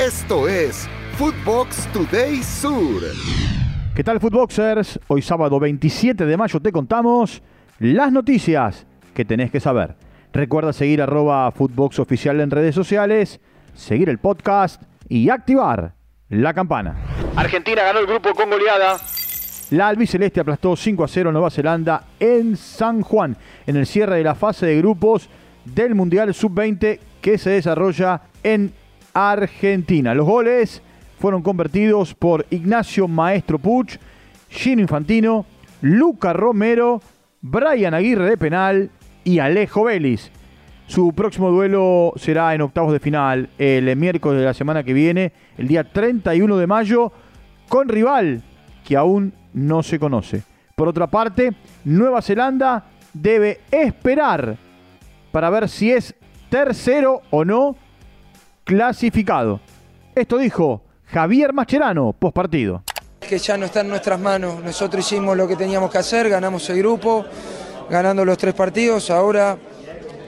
Esto es Footbox Today Sur. ¿Qué tal, Footboxers? Hoy sábado 27 de mayo te contamos las noticias que tenés que saber. Recuerda seguir arroba Footbox Oficial en redes sociales, seguir el podcast y activar la campana. Argentina ganó el grupo con goleada. La albiceleste aplastó 5 a 0 a Nueva Zelanda en San Juan, en el cierre de la fase de grupos del Mundial Sub-20 que se desarrolla en Argentina. Los goles fueron convertidos por Ignacio Maestro Puch, Gino Infantino, Luca Romero, Brian Aguirre de penal y Alejo Vélez. Su próximo duelo será en octavos de final el miércoles de la semana que viene, el día 31 de mayo, con rival que aún no se conoce. Por otra parte, Nueva Zelanda debe esperar para ver si es tercero o no clasificado. Esto dijo Javier Mascherano, post partido. Que ya no está en nuestras manos. Nosotros hicimos lo que teníamos que hacer, ganamos el grupo, ganando los tres partidos. Ahora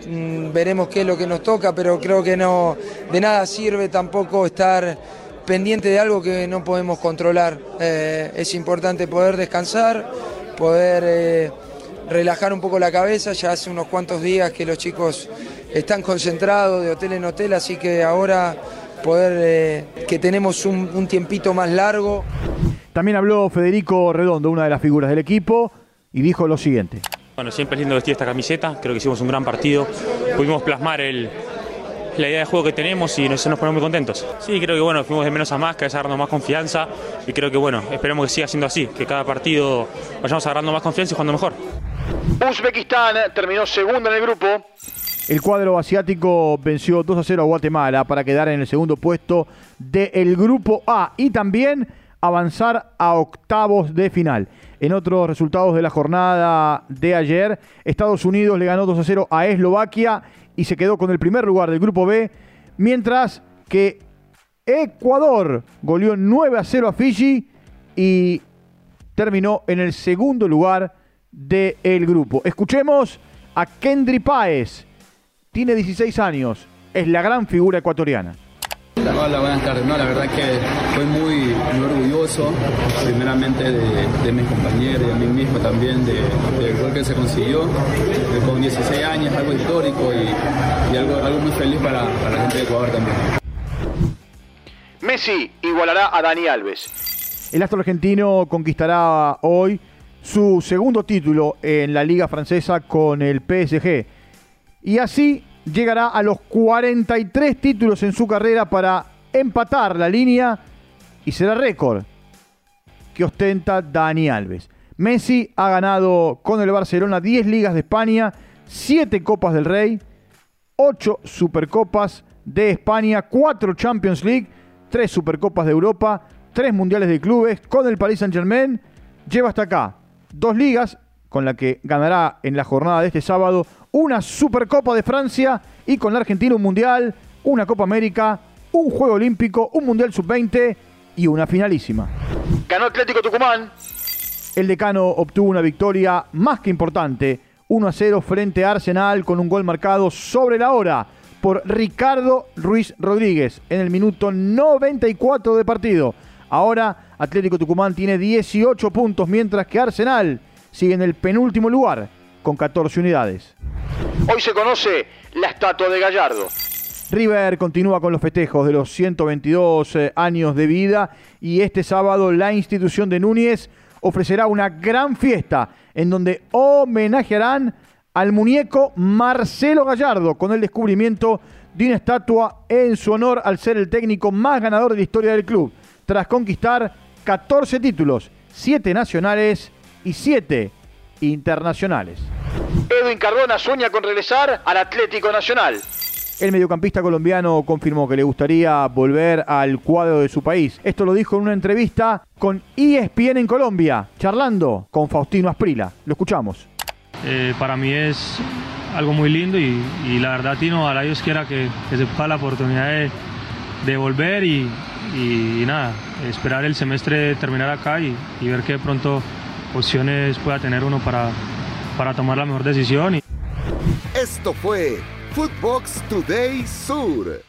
mmm, veremos qué es lo que nos toca, pero creo que no de nada sirve tampoco estar pendiente de algo que no podemos controlar. Eh, es importante poder descansar, poder eh, relajar un poco la cabeza. Ya hace unos cuantos días que los chicos están concentrados de hotel en hotel, así que ahora poder eh, que tenemos un, un tiempito más largo. También habló Federico Redondo, una de las figuras del equipo, y dijo lo siguiente. Bueno, siempre es lindo vestir esta camiseta, creo que hicimos un gran partido, pudimos plasmar el, la idea de juego que tenemos y nos, nos ponemos muy contentos. Sí, creo que bueno, fuimos de menos a más, que agarrando más confianza y creo que bueno, esperemos que siga siendo así, que cada partido vayamos agarrando más confianza y jugando mejor. Uzbekistán terminó segundo en el grupo. El cuadro asiático venció 2 a 0 a Guatemala para quedar en el segundo puesto del grupo A y también avanzar a octavos de final. En otros resultados de la jornada de ayer, Estados Unidos le ganó 2 a 0 a Eslovaquia y se quedó con el primer lugar del grupo B, mientras que Ecuador goleó 9 a 0 a Fiji y terminó en el segundo lugar del grupo. Escuchemos a Kendry Páez, tiene 16 años, es la gran figura ecuatoriana. Hola, buenas tardes. No, la verdad que estoy muy, muy orgulloso, primeramente de, de, mis compañeros y a mí mismo también, del de, gol que se consiguió. con 16 años, algo histórico y, y algo, algo, muy feliz para, para, la gente de Ecuador también. Messi igualará a Dani Alves. El astro argentino conquistará hoy su segundo título en la Liga Francesa con el PSG. Y así llegará a los 43 títulos en su carrera para empatar la línea y será récord que ostenta Dani Alves. Messi ha ganado con el Barcelona 10 ligas de España, 7 Copas del Rey, 8 Supercopas de España, 4 Champions League, 3 Supercopas de Europa, 3 Mundiales de Clubes. Con el Paris Saint-Germain lleva hasta acá dos ligas, con la que ganará en la jornada de este sábado una Supercopa de Francia y con la Argentina un Mundial, una Copa América, un Juego Olímpico, un Mundial Sub-20 y una finalísima. Ganó Atlético Tucumán. El decano obtuvo una victoria más que importante, 1 a 0 frente a Arsenal con un gol marcado sobre la hora por Ricardo Ruiz Rodríguez en el minuto 94 de partido. Ahora Atlético Tucumán tiene 18 puntos mientras que Arsenal sigue en el penúltimo lugar con 14 unidades. Hoy se conoce la estatua de Gallardo. River continúa con los festejos de los 122 eh, años de vida y este sábado la institución de Núñez ofrecerá una gran fiesta en donde homenajearán al muñeco Marcelo Gallardo con el descubrimiento de una estatua en su honor al ser el técnico más ganador de la historia del club, tras conquistar 14 títulos, 7 nacionales y 7 internacionales. Edwin Cardona sueña con regresar al Atlético Nacional. El mediocampista colombiano confirmó que le gustaría volver al cuadro de su país. Esto lo dijo en una entrevista con ESPN en Colombia, charlando con Faustino Asprila. Lo escuchamos. Eh, para mí es algo muy lindo y, y la verdad, Tino, a Dios quiera que, que se pueda la oportunidad de, de volver y, y, nada, esperar el semestre terminar acá y, y ver que de pronto opciones pueda tener uno para, para tomar la mejor decisión. Esto fue Footbox Today Sur.